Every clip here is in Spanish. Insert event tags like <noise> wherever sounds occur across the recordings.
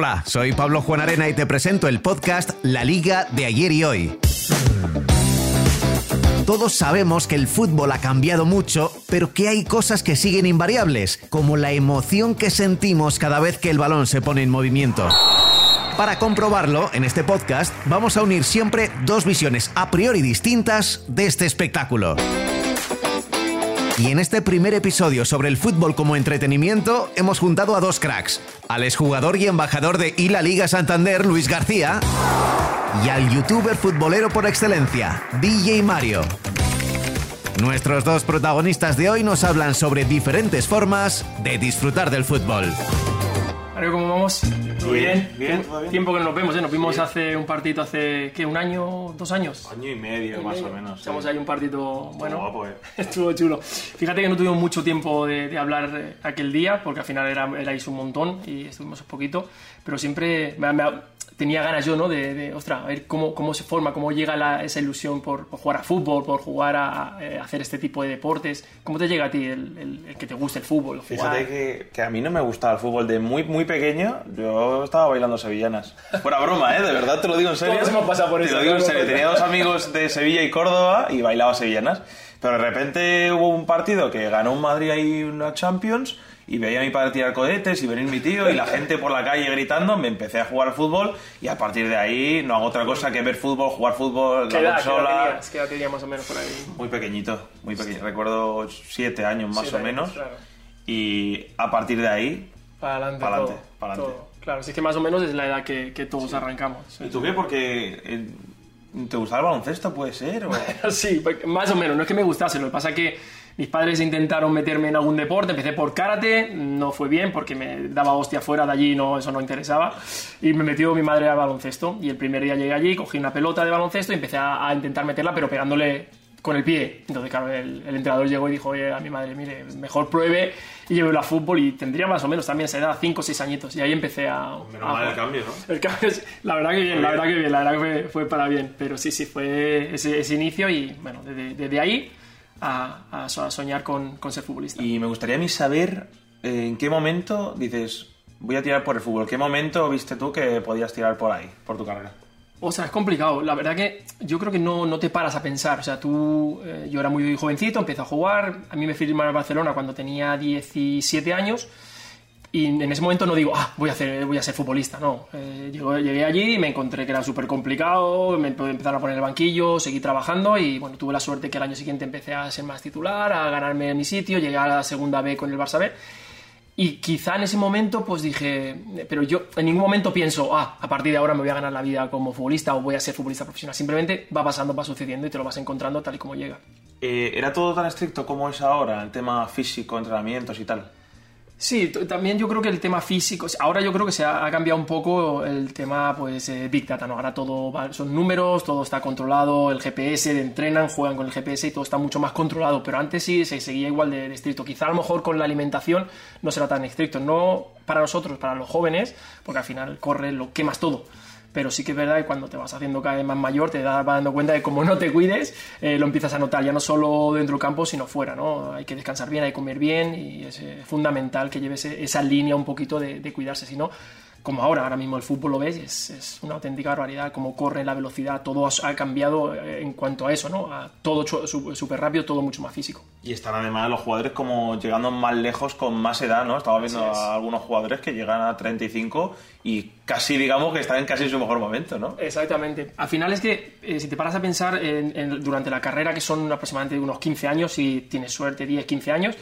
Hola, soy Pablo Juan Arena y te presento el podcast La Liga de ayer y hoy. Todos sabemos que el fútbol ha cambiado mucho, pero que hay cosas que siguen invariables, como la emoción que sentimos cada vez que el balón se pone en movimiento. Para comprobarlo, en este podcast vamos a unir siempre dos visiones a priori distintas de este espectáculo. Y en este primer episodio sobre el fútbol como entretenimiento hemos juntado a dos cracks, al exjugador y embajador de I La Liga Santander, Luis García, y al youtuber futbolero por excelencia, DJ Mario. Nuestros dos protagonistas de hoy nos hablan sobre diferentes formas de disfrutar del fútbol. Mario, ¿cómo vamos? Bien, bien, Tiempo- todo bien. Tiempo que no nos vemos, ¿eh? Nos vimos hace un partido hace, ¿qué? ¿Un año? ¿Dos años? Año y medio, más o menos. Echamos sí. ahí un partido, bueno, guapo, eh. <laughs> estuvo chulo. Fíjate que no tuvimos mucho tiempo de, de hablar eh, aquel día, porque al final era, erais un montón y estuvimos un poquito, pero siempre me- me- tenía ganas yo, ¿no? De, de, ostras, a ver cómo, cómo se forma, cómo llega la- esa ilusión por, por jugar a fútbol, por jugar a, a, eh, hacer este tipo de deportes. ¿Cómo te llega a ti el, el- el que te guste el fútbol? Jugar? Fíjate que, que a mí no me gustaba el fútbol de muy, muy pequeño. Yo estaba bailando sevillanas. Fuera broma, ¿eh? De verdad te lo digo en serio. Todos hemos pasado por Te eso, lo digo en serio. Tenía dos amigos de Sevilla y Córdoba y bailaba sevillanas. Pero de repente hubo un partido que ganó un Madrid ahí una Champions y veía a mi padre tirar cohetes y venir mi tío y la <laughs> gente por la calle gritando. Me empecé a jugar al fútbol y a partir de ahí no hago otra cosa que ver fútbol, jugar fútbol, ¿Qué la edad, qué edad consola. tenías? ¿Qué edad tenías más o menos por ahí? Muy pequeñito, muy pequeño. Recuerdo siete años más Siete o años, menos. claro. Y a partir de ahí. Para adelante. Pa'lante, todo, pa'lante. todo. Claro, es que más o menos es la edad que, que todos arrancamos. ¿Y tú qué? Porque. eh, ¿Te gustaba el baloncesto, puede ser? O... <laughs> Sí, porque- más o menos. No es que me gustase, lo que pasa es que mis padres intentaron meterme en algún deporte. Empecé por karate, no fue bien porque me daba hostia fuera de allí, no, eso no interesaba. Y me metió mi madre al baloncesto. Y el primer día llegué allí, cogí una pelota de baloncesto y empecé a, a intentar meterla, pero pegándole con el pie. Entonces, claro, el, el entrenador llegó y dijo, oye, a mi madre, mire, mejor pruebe y lleve a fútbol. Y tendría más o menos también esa edad, 5 o 6 añitos. Y ahí empecé a. Menos a mal el cambio, ¿no? <laughs> El cambio la verdad que bien, la verdad que bien, la verdad que fue, fue para bien. Pero sí, sí, fue ese, ese inicio y bueno, desde, desde ahí a, a so- a soñar con, con ser futbolista. Y me gustaría a mí saber eh, en qué momento dices, voy a tirar por el fútbol. ¿Qué momento viste tú que podías tirar por ahí, por tu carrera? O sea, es complicado. La verdad que yo creo que no, no te paras a pensar. O sea, tú, eh, yo era muy jovencito, empecé a jugar. A mí me firmaron al Barcelona cuando tenía 17 años. Y en ese momento no digo, ah, voy a, hacer, voy a ser futbolista, no. Eh, llego- llegué allí y me encontré que era súper complicado, me empe- empezaron a poner el banquillo, seguí trabajando y bueno, tuve la suerte que el año siguiente empecé a ser más titular, a ganarme mi sitio, llegué a la segunda B con el Barça B. Y quizá en ese momento pues dije, pero yo en ningún momento pienso, ah, a partir de ahora me voy a ganar la vida como futbolista o voy a ser futbolista profesional. Simplemente va pasando, va sucediendo y te lo vas encontrando tal y como llega. Eh, ¿Era todo tan estricto como es ahora, el tema físico, entrenamientos y tal? Sí, también yo creo que el tema físico, ahora yo creo que se ha, cambiado un poco el tema pues eh, Big Data, ¿no? Ahora todo son números, todo está controlado, el GPS, entrenan, juegan con el GPS y todo está mucho más controlado, pero antes sí se seguía igual de, de estricto. Quizá a lo mejor con la alimentación no será tan estricto, no para nosotros, para los jóvenes, porque al final corre, lo quemas todo. Pero sí que es verdad que cuando te vas haciendo cada vez más mayor te vas dando cuenta de como no te cuides, eh, lo empiezas a notar ya no solo dentro del campo, sino fuera, ¿no? Hay que descansar bien, hay que comer bien y es eh, fundamental que lleves esa línea un poquito de, de cuidarse, si no, como ahora, ahora mismo el fútbol lo ves, es, es una auténtica barbaridad, como corre la velocidad, todo ha, cambiado eh, en cuanto a eso, ¿no? A todo súper rápido, todo mucho más físico. Y están además los jugadores como llegando más lejos con más edad, ¿no? Estaba viendo es. a algunos jugadores que llegan a 35 y casi, digamos, que están en casi su mejor momento, ¿no? Exactamente. Al final es que eh, si te paras a pensar en- en- durante la carrera, que son aproximadamente unos 15 años, si tienes suerte, 10, 15 años,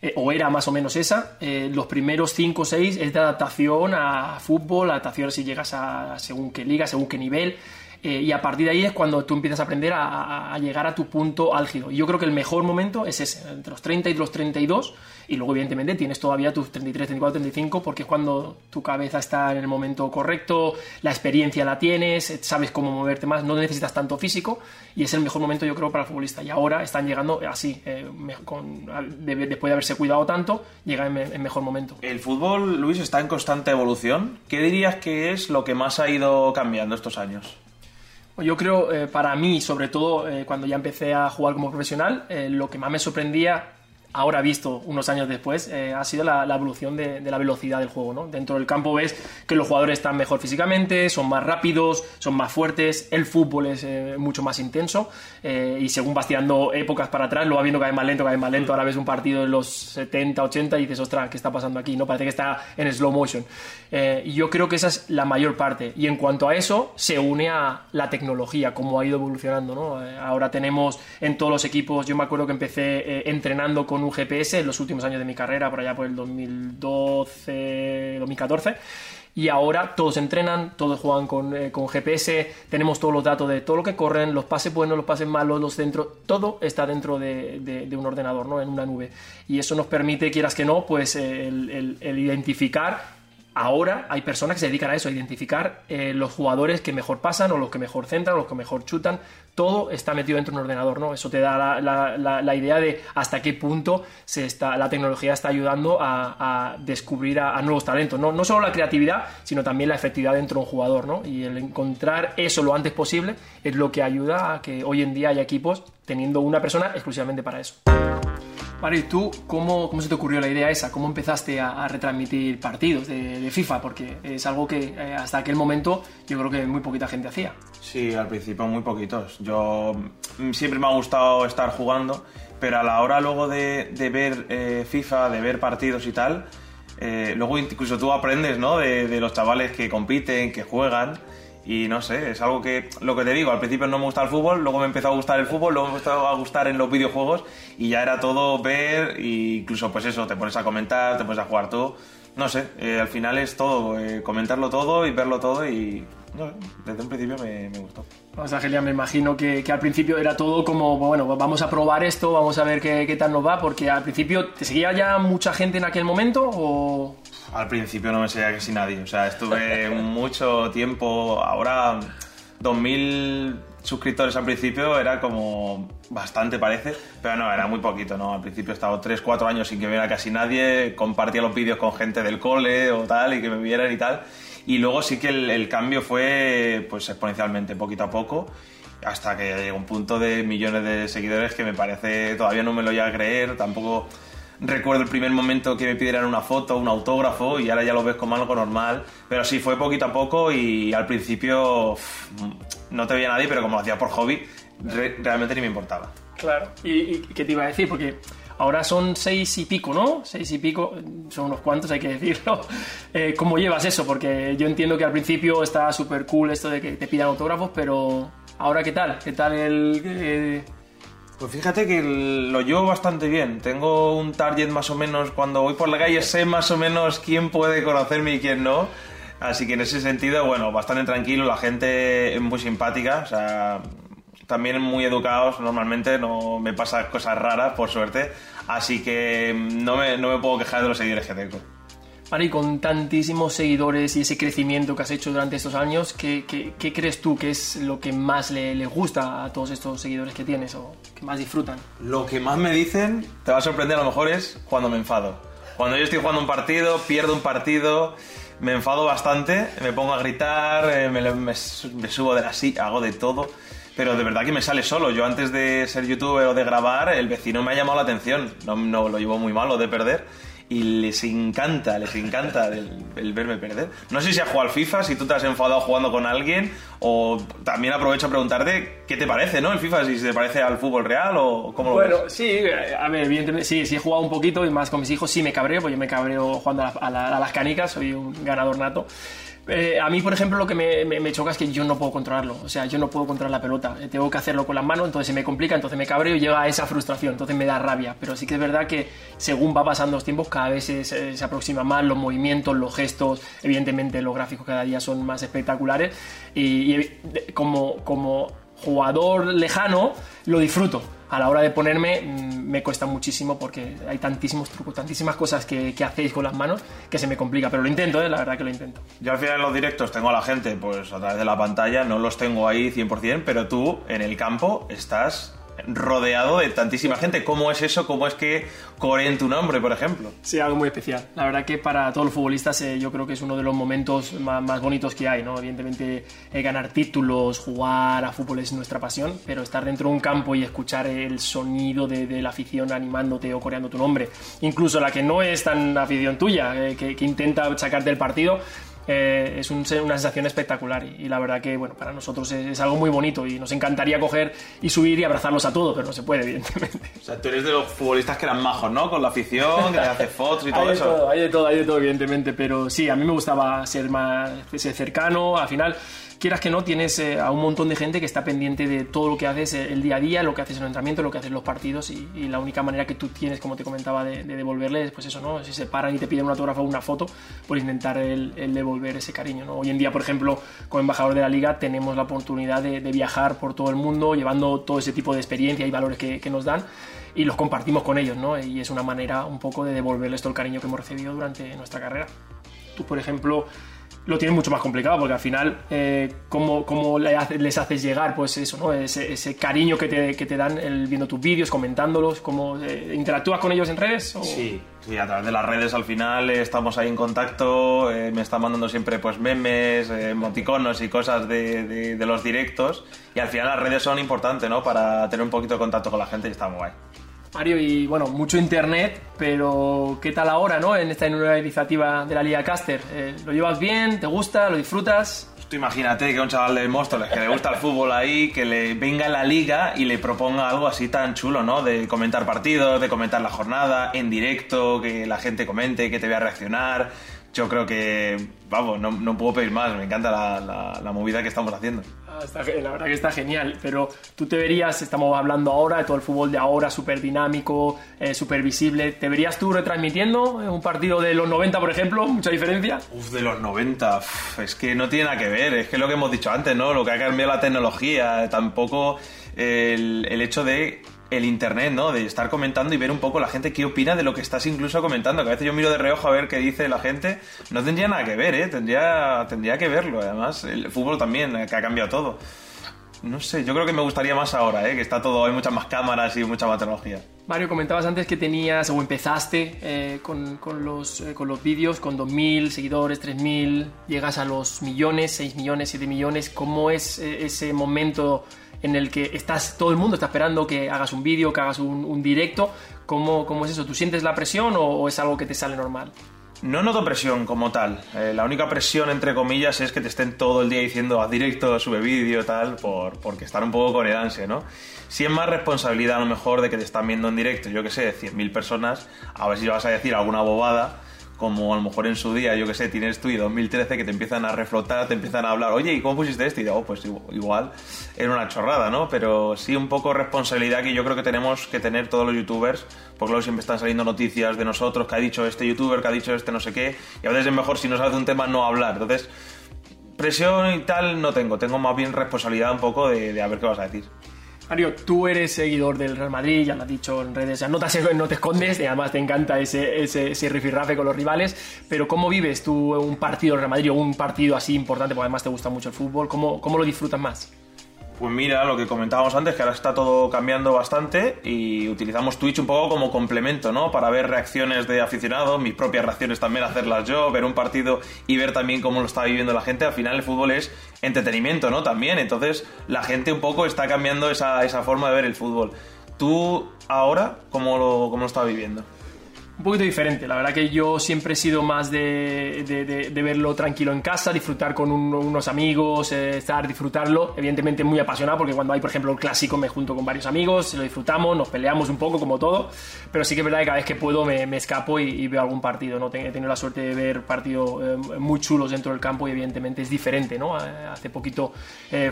eh, o era más o menos esa, eh, los primeros 5 o 6 es de adaptación a fútbol, adaptación si llegas a según qué liga, según qué nivel. Eh, y a partir de ahí es cuando tú empiezas a aprender a, a- llegar a tu punto álgido. Y yo creo que el mejor momento es ese, entre los 30 y los 32. Y luego, evidentemente, tienes todavía tus 33, 34, 35, porque es cuando tu cabeza está en el momento correcto, la experiencia la tienes, eh, sabes cómo moverte más, no necesitas tanto físico. Y es el mejor momento, yo creo, para el futbolista. Y ahora están llegando así, eh, con- de- después de haberse cuidado tanto, llega en, en mejor momento. El fútbol, Luis, está en constante evolución. ¿Qué dirías que es lo que más ha ido cambiando estos años? Yo creo, eh, para mí, sobre todo eh, cuando ya empecé a jugar como profesional, eh, lo que más me sorprendía ahora visto unos años después, eh, ha sido la, evolución de, la velocidad del juego. ¿no? Dentro del campo ves que los jugadores están mejor físicamente, son más rápidos, son más fuertes, el fútbol es eh, mucho más intenso eh, y según vas tirando épocas para atrás, lo vas viendo cada vez más lento, cada vez más lento. Ahora ves un partido de los 70, 80 y dices, ostras, ¿qué está pasando aquí? No parece que está en slow motion. y yo creo que esa es la mayor parte. Y en cuanto a eso, se une a la tecnología, cómo ha ido evolucionando. ¿no? ahora tenemos en todos los equipos, yo me acuerdo que empecé entrenando con un GPS en los últimos años de mi carrera, por allá por el 2012, 2014. Y ahora todos entrenan, todos juegan con, eh, con, GPS, tenemos todos los datos de todo lo que corren, los pases buenos, los pases malos, los centros, todo está dentro de, de, un ordenador, ¿no? En una nube. Y eso nos permite, quieras que no, pues el, el identificar ahora hay personas que se dedican a eso, a identificar eh, los jugadores que mejor pasan o los que mejor centran o los que mejor chutan. Todo está metido dentro de un ordenador, ¿no? Eso te da la, idea de hasta qué punto se está, la tecnología está ayudando a, descubrir a, nuevos talentos. ¿no? no solo la creatividad, sino también la efectividad dentro de un jugador, ¿no? Y el encontrar eso lo antes posible es lo que ayuda a que hoy en día haya equipos teniendo una persona exclusivamente para eso. Vale, ¿y tú cómo, cómo, se te ocurrió la idea esa? ¿Cómo empezaste a, retransmitir partidos de, FIFA? Porque es algo que eh, hasta aquel momento yo creo que muy poquita gente hacía. Sí, al principio muy poquitos. Yo mm, siempre me ha gustado estar jugando, pero a la hora luego de, ver eh, FIFA, de ver partidos y tal, eh, luego incluso tú aprendes, ¿no? De, de los chavales que compiten, que juegan. Y no sé, es algo que, lo que te digo, al principio no me gustaba el fútbol, luego me empezó a gustar el fútbol, luego me empezó a gustar en los videojuegos y ya era todo ver e incluso pues eso, te pones a comentar, te pones a jugar tú. No sé, eh, al final es todo, eh, comentarlo todo y verlo todo y no, desde un principio me, gustó. O sea, Gelia, me imagino que, al principio era todo como, bueno, vamos a probar esto, vamos a ver qué, qué tal nos va, porque al principio, ¿te seguía ya mucha gente en aquel momento o...? Al principio no me seguía casi nadie, o sea, estuve <laughs> mucho tiempo, ahora 2000 suscriptores al principio era como bastante parece, pero no, era muy poquito, ¿no? Al principio he estado 3, 4 años sin que viera casi nadie, compartía los vídeos con gente del cole o tal y que me vieran y tal. Y luego sí que el, el cambio fue pues exponencialmente, poquito a poco, hasta que llegó un punto de millones de seguidores que me parece, todavía no me lo voy a creer, tampoco recuerdo el primer momento que me pidieran una foto, un autógrafo y ahora ya lo ves como algo normal. Pero sí, fue poquito a poco y al principio no te veía nadie, pero como lo hacía por hobby, realmente ni me importaba. Claro. ¿Y, qué te iba a decir? Porque ahora son seis y pico, ¿no? Seis y pico, son unos cuantos, hay que decirlo. <laughs> Eh, ¿Cómo llevas eso? Porque yo entiendo que al principio está súper cool esto de que te pidan autógrafos, pero ahora ¿qué tal? ¿Qué tal el... Eh, pues fíjate que lo llevo bastante bien. Tengo un target más o menos, cuando voy por la calle sé más o menos quién puede conocerme y quién no. Así que en ese sentido, bueno, bastante tranquilo, la gente es muy simpática, o sea, también muy educados, normalmente no me pasan cosas raras, por suerte, así que no me, no me puedo quejar de los seguidores que tengo. Mari, con tantísimos seguidores y ese crecimiento que has hecho durante estos años, ¿qué, qué, crees tú que es lo que más le, le, gusta a todos estos seguidores que tienes o que más disfrutan? Lo que más me dicen, te va a sorprender a lo mejor, es cuando me enfado. Cuando yo estoy jugando un partido, pierdo un partido, me enfado bastante, me pongo a gritar, eh, me, me, subo de la silla, hago de todo pero de verdad que me sale solo. Yo antes de ser youtuber o de grabar, el vecino me ha llamado la atención. No, no lo llevo muy malo de perder y les encanta, les encanta el, verme perder. No sé si has jugado al FIFA, si tú te has enfadado jugando con alguien, o también aprovecho a preguntarte qué te parece, ¿no? El FIFA, si te parece al fútbol real o cómo lo bueno, ves. Bueno, sí, a ver, evidentemente, sí, sí he jugado un poquito y más con mis hijos sí me cabreo, pues yo me cabreo jugando a las canicas, soy un ganador nato. Eh, a mí, por ejemplo, lo que me, choca es que yo no puedo controlarlo. O sea, yo no puedo controlar la pelota. Eh, tengo que hacerlo con las manos, entonces se me complica, entonces me cabreo y llega a esa frustración. Entonces me da rabia. Pero sí que es verdad que según va pasando los tiempos, cada vez se, se, aproxima más los movimientos, los gestos. Evidentemente, los gráficos cada día son más espectaculares. Y, como, como jugador lejano, lo disfruto a la hora de ponerme mm, me cuesta muchísimo porque hay tantísimos trucos, tantísimas cosas que, hacéis con las manos que se me complica, pero lo intento, ¿eh? la verdad que lo intento. Yo al final en los directos tengo a la gente pues a través de la pantalla, no los tengo ahí 100%, pero tú en el campo estás rodeado de tantísima gente. ¿Cómo es eso? ¿Cómo es que coreen tu nombre, por ejemplo? Sí, algo muy especial. La verdad que para todos los futbolistas eh, yo creo que es uno de los momentos más, bonitos que hay, ¿no? Evidentemente eh, ganar títulos, jugar a fútbol es nuestra pasión, pero estar dentro de un campo y escuchar el sonido de, la afición animándote o coreando tu nombre, incluso la que no es tan afición tuya, eh, que, que intenta sacarte el partido, eh, es una sensación espectacular y, la verdad que bueno para nosotros es, algo muy bonito y nos encantaría coger y subir y abrazarlos a todos, pero no se puede, <laughs> evidentemente. O sea, tú eres de los futbolistas que eran majos, ¿no? Con la afición, que hace fotos y <laughs> todo hay eso. todo, hay de todo, hay de todo, evidentemente, pero sí, a mí me gustaba ser más ser cercano, al final quieras que no, tienes eh, a un montón de gente que está pendiente de todo lo que haces eh, el día a día, lo que haces en el entrenamiento, lo que haces en los partidos y, la única manera que tú tienes, como te comentaba, de, devolverles, pues eso, ¿no? Si se paran y te piden un autógrafo o una foto, por intentar el, devolver ese cariño, ¿no? Hoy en día, por ejemplo, como embajador de la liga, tenemos la oportunidad de, viajar por todo el mundo, llevando todo ese tipo de experiencia y valores que, que nos dan y los compartimos con ellos, ¿no? Y es una manera un poco de devolverles todo el cariño que hemos recibido durante nuestra carrera. Tú, por ejemplo, lo tienen mucho más complicado porque al final, eh, ¿cómo, cómo les haces llegar pues eso, ¿no? ese, cariño que te, que te dan el, viendo tus vídeos, comentándolos? ¿Cómo eh, interactúas con ellos en redes? Sí, sí, a través de las redes al final estamos ahí en contacto, eh, me están mandando siempre pues memes, emoticonos y cosas de, de, los directos y al final las redes son importantes ¿no? para tener un poquito de contacto con la gente y está muy guay. Mario, y bueno, mucho internet, pero ¿qué tal ahora, no? En esta nueva iniciativa de la Liga Caster. Eh, ¿Lo llevas bien? ¿Te gusta? ¿Lo disfrutas? Tú imagínate que un chaval de Móstoles que le gusta el fútbol ahí, que le venga a la liga y le proponga algo así tan chulo, ¿no? De comentar partidos, de comentar la jornada en directo, que la gente comente, que te vea reaccionar. Yo creo que, vamos, no, no puedo pedir más. Me encanta la, la movida que estamos haciendo la verdad que está genial, pero tú te verías, estamos hablando ahora de todo el fútbol de ahora, súper dinámico, eh, súper visible, ¿te verías tú retransmitiendo un partido de los 90, por ejemplo? ¿Mucha diferencia? Uf, de los 90, es que no tiene nada que ver, es que lo que hemos dicho antes, ¿no? Lo que ha cambiado la tecnología, tampoco el hecho de el internet, ¿no? De estar comentando y ver un poco la gente qué opina de lo que estás incluso comentando. Que a veces yo miro de reojo a ver qué dice la gente. No tendría nada que ver, ¿eh? Tendría, tendría que verlo. Además, el fútbol también, eh, que ha cambiado todo. No sé, yo creo que me gustaría más ahora, ¿eh? Que está todo, hay muchas más cámaras y mucha más tecnología. Mario, comentabas antes que tenías o empezaste eh, con, con, los, eh, con los vídeos con 2.000 seguidores, 3.000, llegas a los millones, 6 millones, 7 millones. ¿Cómo es ese momento en el que estás, todo el mundo está esperando que hagas un vídeo, que hagas un, directo. ¿Cómo, ¿Cómo, es eso? ¿Tú sientes la presión o, es algo que te sale normal? No noto presión como tal. Eh, la única presión, entre comillas, es que te estén todo el día diciendo haz directo, sube vídeo, tal, por, porque están un poco con el ansia, ¿no? Si es más responsabilidad a lo mejor de que te están viendo en directo, yo que sé, 100.000 personas, a ver si vas a decir alguna bobada como a lo mejor en su día, yo que sé, tienes tú y 2013 que te empiezan a reflotar, te empiezan a hablar, oye, ¿y cómo pusiste esto? Y digo, oh, pues igual, era una chorrada, ¿no? Pero sí un poco responsabilidad que yo creo que tenemos que tener todos los youtubers, porque luego siempre están saliendo noticias de nosotros, que ha dicho este youtuber, que ha dicho este no sé qué, y a veces es mejor si no sabes de un tema no hablar. Entonces, presión y tal no tengo, tengo más bien responsabilidad un poco de, de a ver qué vas a decir. Mario, tú eres seguidor del Real Madrid, ya lo has dicho en redes, no te, no te escondes y además te encanta ese, ese, ese rifirrafe con los rivales, pero ¿cómo vives tú un partido del Real Madrid o un partido así importante, porque además te gusta mucho el fútbol, ¿cómo, cómo lo disfrutas más? Pues mira, lo que comentábamos antes, que ahora está todo cambiando bastante y utilizamos Twitch un poco como complemento, ¿no? Para ver reacciones de aficionados, mis propias reacciones también hacerlas yo, ver un partido y ver también cómo lo está viviendo la gente. Al final el fútbol es entretenimiento, ¿no? También, entonces la gente un poco está cambiando esa, esa forma de ver el fútbol. ¿Tú ahora cómo lo, cómo lo estás viviendo? Un poquito diferente. La verdad que yo siempre he sido más de, verlo tranquilo en casa, disfrutar con unos amigos, eh, estar, disfrutarlo. Evidentemente muy apasionado porque cuando hay, por ejemplo, el clásico me junto con varios amigos, lo disfrutamos, nos peleamos un poco como todo. Pero sí que es verdad que cada vez que puedo me, me escapo y, veo algún partido. ¿no? He tenido la suerte de ver partidos eh, muy chulos dentro del campo y evidentemente es diferente. ¿no? Eh, hace poquito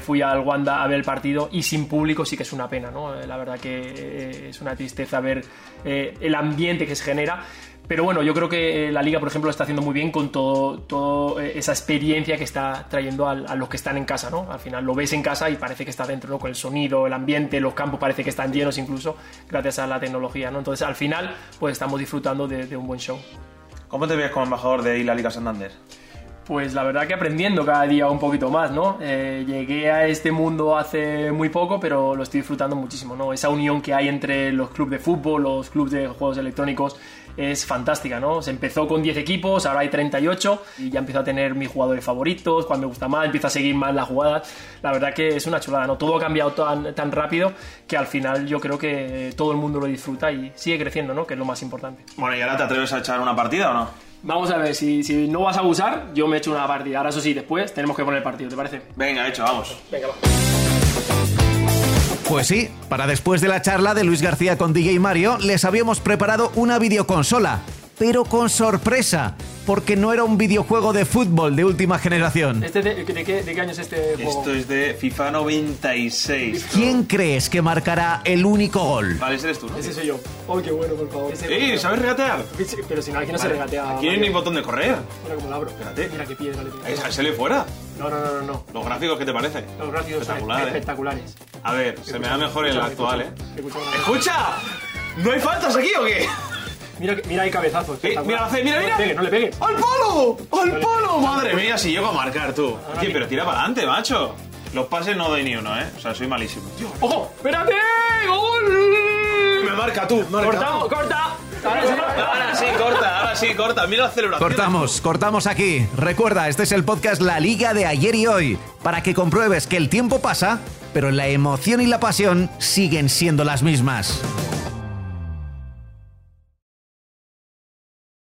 fui al Wanda a ver el partido y sin público sí que es una pena. ¿no? La verdad que es una tristeza ver el ambiente que se genera pero bueno, yo creo que eh, la liga, por ejemplo, lo está haciendo muy bien con toda todo eh, esa experiencia que está trayendo a, los que están en casa, ¿no? Al final lo ves en casa y parece que está dentro. Con el sonido, el ambiente, los campos parece que están llenos incluso gracias a la tecnología, ¿no? Entonces, al final, pues estamos disfrutando de, un buen show. ¿Cómo te ves como embajador de la Liga Santander? Pues la verdad que aprendiendo cada día un poquito más, ¿no? Eh, llegué a este mundo hace muy poco, pero lo estoy disfrutando muchísimo, ¿no? Esa unión que hay entre los clubes de fútbol, los clubes de juegos electrónicos, es fantástica, ¿no? Se empezó con 10 equipos, ahora hay 38 y ya empiezo a tener mis jugadores favoritos, cuando me gusta más, empiezo a seguir más las jugadas. La verdad que es una chulada, ¿no? Todo ha cambiado tan, tan rápido que al final yo creo que todo el mundo lo disfruta y sigue creciendo, ¿no? Que es lo más importante. Bueno, ¿y ahora te atreves a echar una partida o no? Vamos a ver, si, si no vas a abusar, yo me echo una partida. Ahora eso sí, después tenemos que poner el partido, ¿te parece? Venga, hecho, vamos. Venga, va. Pues sí, para después de la charla de Luis García con DJ Mario, les habíamos preparado una videoconsola, pero con sorpresa, porque no era un videojuego de fútbol de última generación. Este de, de qué, ¿De qué año es este juego? Esto es de FIFA 96. ¿Quién crees que marcará el único gol? Vale, ese eres tú, ¿no? Ese soy yo. ¡Oh, qué bueno, por favor! Ese- ¡Ey, ¿sabes regatear? Pero si no, aquí no se regatea. Aquí no hay ni botón de correr. Mira cómo la abro. Espérate. Mira qué piedra le Ahí tengo. sale fuera. No, no, no, no, no. ¿Los gráficos qué te parecen? Los gráficos son Espectacular, ¿eh? espectaculares. A ver, se me da mejor el actual, ¿eh? ¡Escucha! ¿No hay faltas aquí o qué? Mira, mira, hay cabezazos. Eh, mira, la fe, mira, mira. No le pegue, no le pegue. ¡Al palo! ¡Al le palo! Madre mía, si llego a marcar tú. Ahora Oye, pero tira para adelante, macho. Los pases no doy ni uno, ¿eh? O sea, soy malísimo. ¡Ojo! ¡Espérate! ¡Gol! Me marca tú. ¡Cortamos, corta! Ahora sí, Ahora sí, corta, ahora sí, corta. Mira la celebración. Cortamos, cortamos aquí. Recuerda, este es el podcast La Liga de ayer y hoy, para que compruebes que el tiempo pasa, pero la emoción y la pasión siguen siendo las mismas.